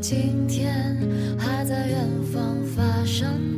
今天还在远方发生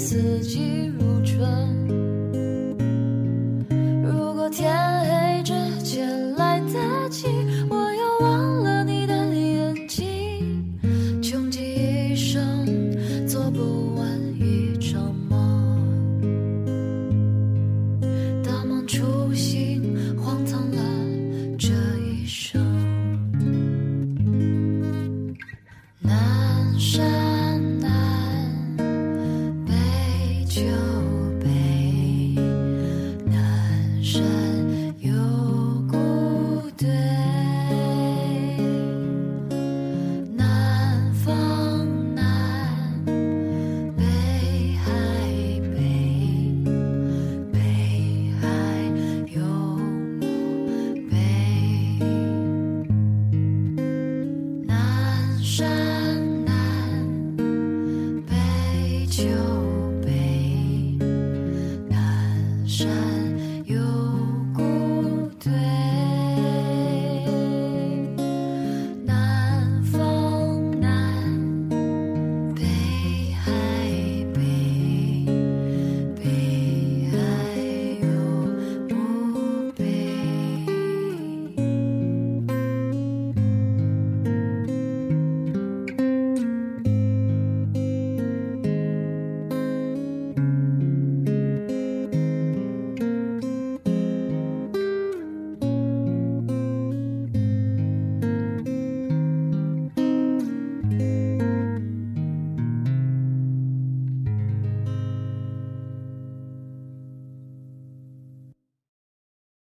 四季